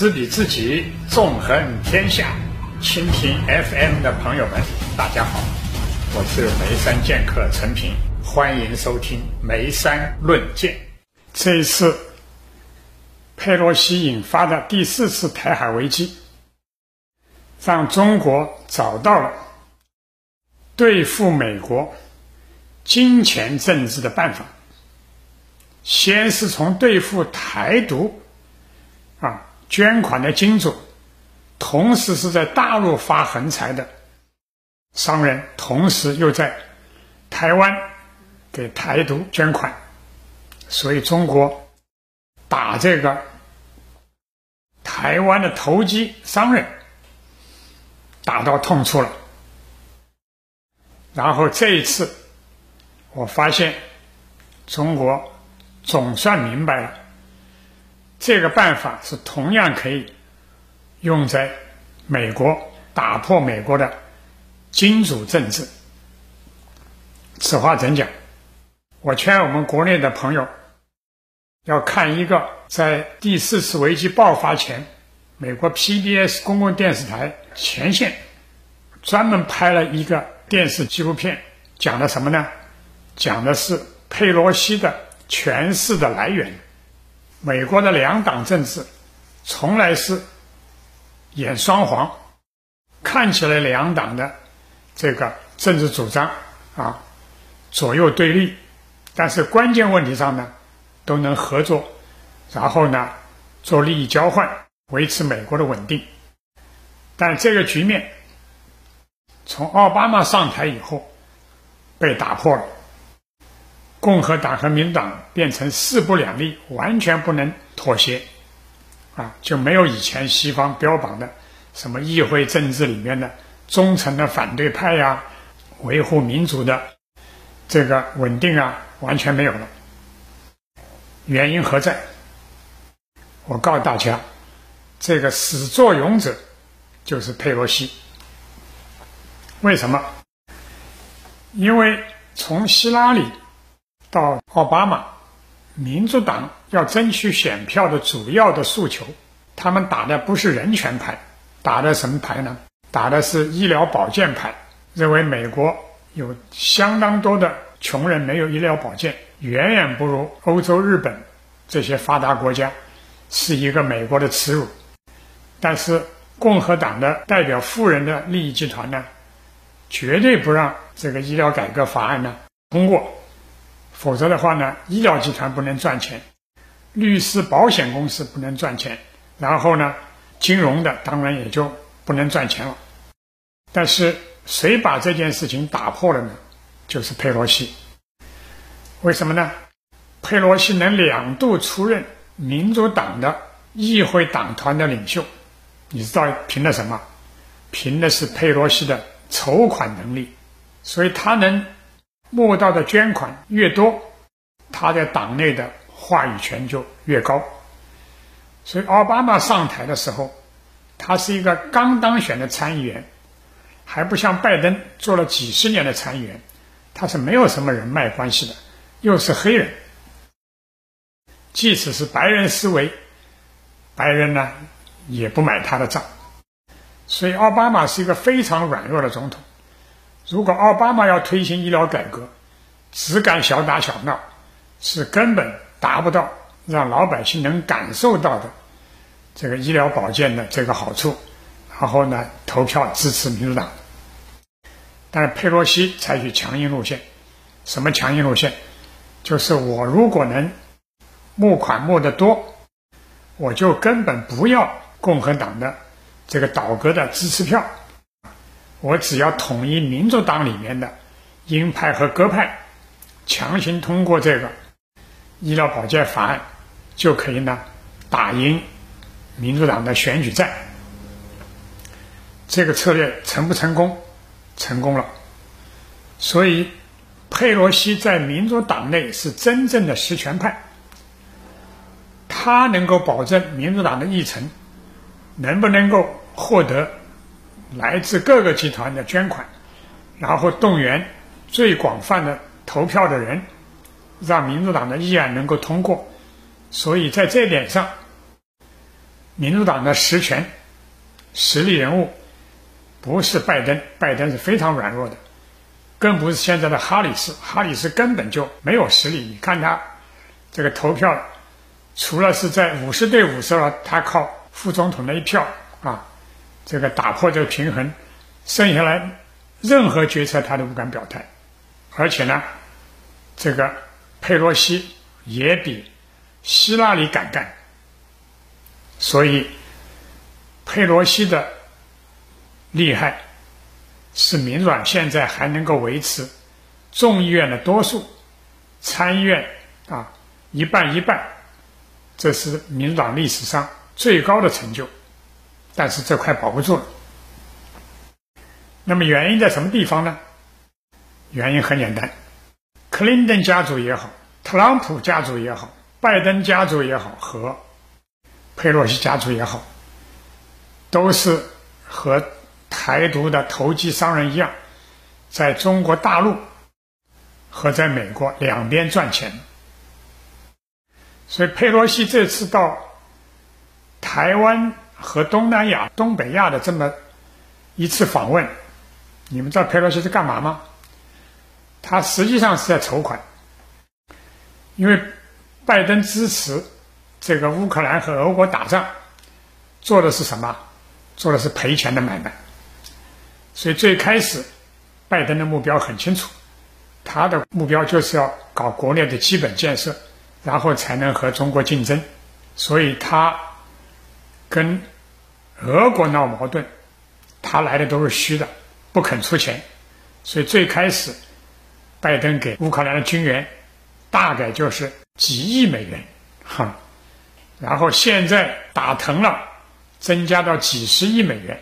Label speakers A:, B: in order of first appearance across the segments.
A: 知彼知己，纵横天下。蜻蜓 FM 的朋友们，大家好，我是眉山剑客陈平，欢迎收听眉山论剑。这一次，佩洛西引发的第四次台海危机，让中国找到了对付美国金钱政治的办法。先是从对付台独，捐款的金主，同时是在大陆发横财的商人，同时又在台湾给台独捐款，所以中国打这个台湾的投机商人打到痛处了。然后这一次，我发现中国总算明白了。这个办法是同样可以用在美国打破美国的金主政治。此话怎讲？我劝我们国内的朋友要看一个在第四次危机爆发前，美国 PBS 公共电视台前线专门拍了一个电视纪录片，讲的什么呢？讲的是佩洛西的权势的来源。美国的两党政治从来是演双簧，看起来两党的这个政治主张啊左右对立，但是关键问题上呢都能合作，然后呢做利益交换，维持美国的稳定。但这个局面从奥巴马上台以后被打破了。共和党和民党变成势不两立，完全不能妥协，啊，就没有以前西方标榜的什么议会政治里面的忠诚的反对派呀，维护民主的这个稳定啊，完全没有了。原因何在？我告诉大家，这个始作俑者就是佩洛西。为什么？因为从希拉里。到奥巴马，民主党要争取选票的主要的诉求，他们打的不是人权牌，打的什么牌呢？打的是医疗保健牌，认为美国有相当多的穷人没有医疗保健，远远不如欧洲、日本这些发达国家，是一个美国的耻辱。但是共和党的代表富人的利益集团呢，绝对不让这个医疗改革法案呢通过。否则的话呢，医疗集团不能赚钱，律师、保险公司不能赚钱，然后呢，金融的当然也就不能赚钱了。但是谁把这件事情打破了呢？就是佩洛西。为什么呢？佩洛西能两度出任民主党的议会党团的领袖，你知道凭的什么？凭的是佩洛西的筹款能力，所以他能。募到的捐款越多，他在党内的话语权就越高。所以奥巴马上台的时候，他是一个刚当选的参议员，还不像拜登做了几十年的参议员，他是没有什么人脉关系的，又是黑人，即使是白人思维，白人呢也不买他的账。所以奥巴马是一个非常软弱的总统。如果奥巴马要推行医疗改革，只敢小打小闹，是根本达不到让老百姓能感受到的这个医疗保健的这个好处，然后呢投票支持民主党。但是佩洛西采取强硬路线，什么强硬路线？就是我如果能募款募得多，我就根本不要共和党的这个倒戈的支持票。我只要统一民主党里面的鹰派和鸽派，强行通过这个医疗保健法案，就可以呢打赢民主党的选举战。这个策略成不成功？成功了。所以佩洛西在民主党内是真正的实权派，他能够保证民主党的议程能不能够获得。来自各个集团的捐款，然后动员最广泛的投票的人，让民主党的议案能够通过。所以在这点上，民主党的实权、实力人物不是拜登，拜登是非常软弱的，更不是现在的哈里斯，哈里斯根本就没有实力。你看他这个投票，除了是在五十对五十了，他靠副总统的一票啊，这个打破这个平衡，剩下来任何决策他都不敢表态，而且呢，这个佩洛西也比希拉里敢干。所以，佩洛西的厉害，是民主党现在还能够维持众议院的多数，参议院啊一半一半，这是民主党历史上最高的成就。但是这块保不住了。那么原因在什么地方呢？原因很简单，克林顿家族也好，特朗普家族也好，拜登家族也好和。佩洛西家族也好，都是和台独的投机商人一样，在中国大陆和在美国两边赚钱。所以佩洛西这次到台湾和东南亚、东北亚的这么一次访问，你们知道佩洛西是干嘛吗？他实际上是在筹款，因为拜登支持。这个乌克兰和俄国打仗，做的是什么？做的是赔钱的买卖。所以最开始，拜登的目标很清楚，他的目标就是要搞国内的基本建设，然后才能和中国竞争。所以他跟俄国闹矛盾，他来的都是虚的，不肯出钱。所以最开始，拜登给乌克兰的军援，大概就是几亿美元，哈。然后现在打疼了，增加到几十亿美元，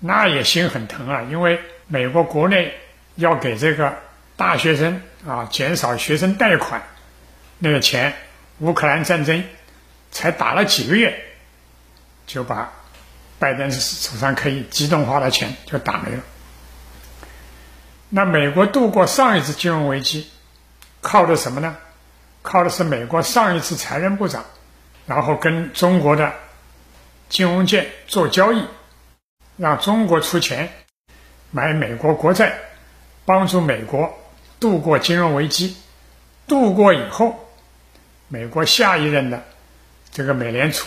A: 那也心很疼啊！因为美国国内要给这个大学生啊减少学生贷款那个钱，乌克兰战争才打了几个月，就把拜登手上可以机动化的钱就打没了。那美国度过上一次金融危机，靠的什么呢？靠的是美国上一次财政部长。然后跟中国的金融界做交易，让中国出钱买美国国债，帮助美国度过金融危机。度过以后，美国下一任的这个美联储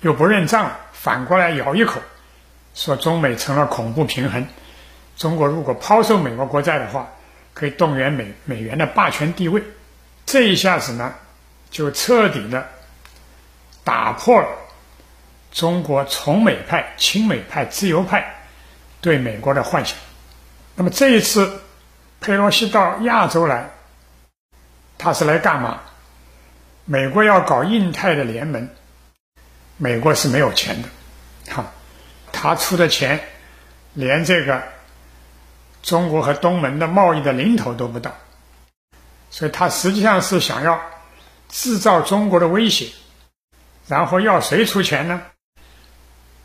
A: 又不认账，反过来咬一口，说中美成了恐怖平衡。中国如果抛售美国国债的话，可以动员美美元的霸权地位。这一下子呢？就彻底的打破了中国从美派、亲美派、自由派对美国的幻想。那么这一次佩洛西到亚洲来，他是来干嘛？美国要搞印太的联盟，美国是没有钱的，哈，他出的钱连这个中国和东盟的贸易的零头都不到，所以他实际上是想要。制造中国的威胁，然后要谁出钱呢？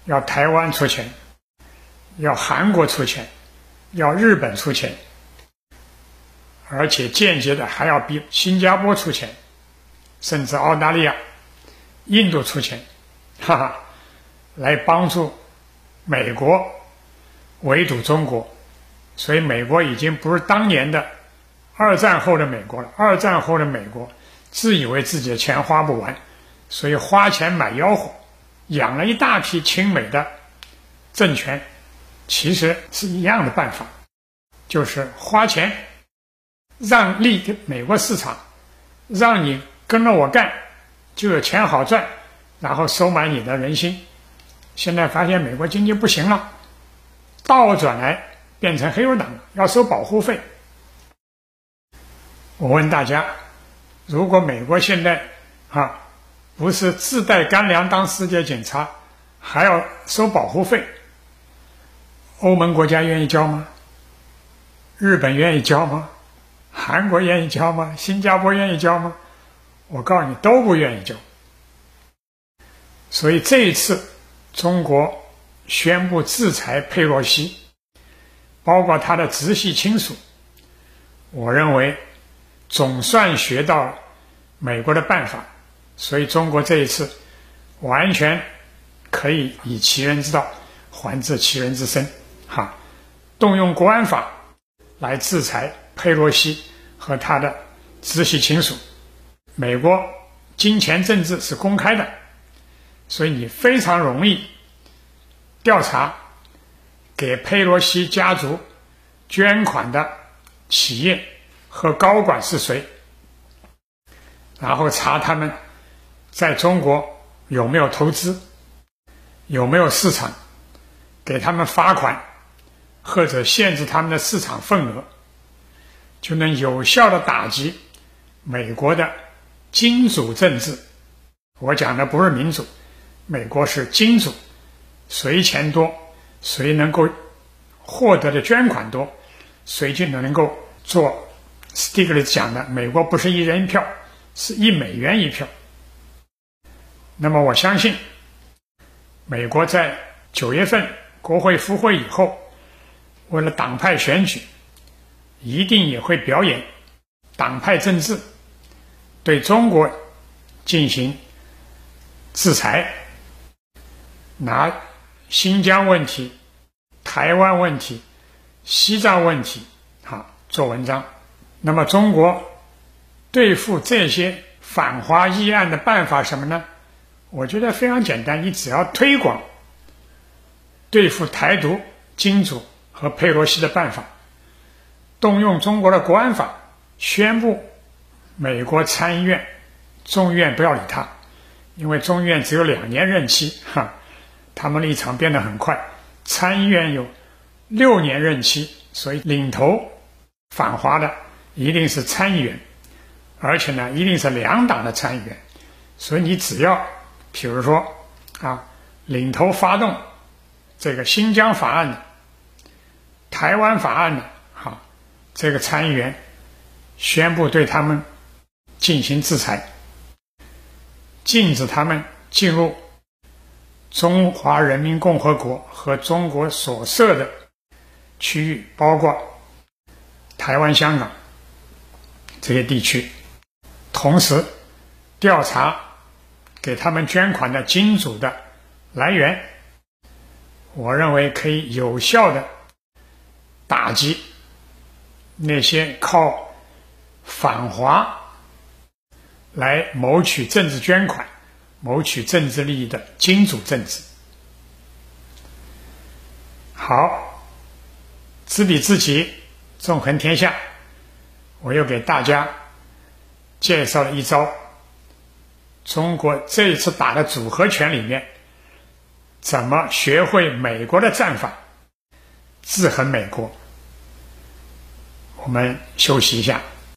A: 要台湾出钱，要韩国出钱，要日本出钱，而且间接的还要逼新加坡出钱，甚至澳大利亚、印度出钱，哈哈，来帮助美国围堵中国。所以，美国已经不是当年的二战后的美国了。二战后的美国。自以为自己的钱花不完，所以花钱买吆喝，养了一大批亲美的政权，其实是一样的办法，就是花钱让利给美国市场，让你跟着我干，就有钱好赚，然后收买你的人心。现在发现美国经济不行了，倒转来变成黑手党，要收保护费。我问大家。如果美国现在啊不是自带干粮当世界警察，还要收保护费，欧盟国家愿意交吗？日本愿意交吗？韩国愿意交吗？新加坡愿意交吗？我告诉你，都不愿意交。所以这一次中国宣布制裁佩洛西，包括他的直系亲属，我认为。总算学到美国的办法，所以中国这一次完全可以以其人之道还治其人之身，哈，动用国安法来制裁佩洛西和他的直系亲属。美国金钱政治是公开的，所以你非常容易调查给佩洛西家族捐款的企业和高管是谁，然后查他们在中国有没有投资，有没有市场，给他们罚款或者限制他们的市场份额，就能有效的打击美国的。金主政治，我讲的不是民主，美国是金主，谁钱多，谁能够获得的捐款多，谁就能够做。斯蒂格利讲的，美国不是一人一票，是一美元一票。那么我相信，美国在九月份国会复会以后，为了党派选举，一定也会表演党派政治。对中国进行制裁，拿新疆问题、台湾问题、西藏问题，哈做文章。那么，中国对付这些反华议案的办法什么呢？我觉得非常简单，你只要推广对付台独、金主和佩洛西的办法，动用中国的国安法，宣布。美国参议院、众议院不要理他，因为众议院只有两年任期，哈，他们立场变得很快。参议院有六年任期，所以领头反华的一定是参议员，而且呢，一定是两党的参议员。所以你只要，比如说啊，领头发动这个新疆法案的、台湾法案的，哈，这个参议员宣布对他们。进行制裁，禁止他们进入中华人民共和国和中国所设的区域，包括台湾、香港这些地区。同时，调查给他们捐款的金主的来源。我认为可以有效的打击那些靠反华。来谋取政治捐款、谋取政治利益的金主政治。好，知彼知己，纵横天下。我又给大家介绍了一招：中国这一次打的组合拳里面，怎么学会美国的战法，制衡美国？我们休息一下。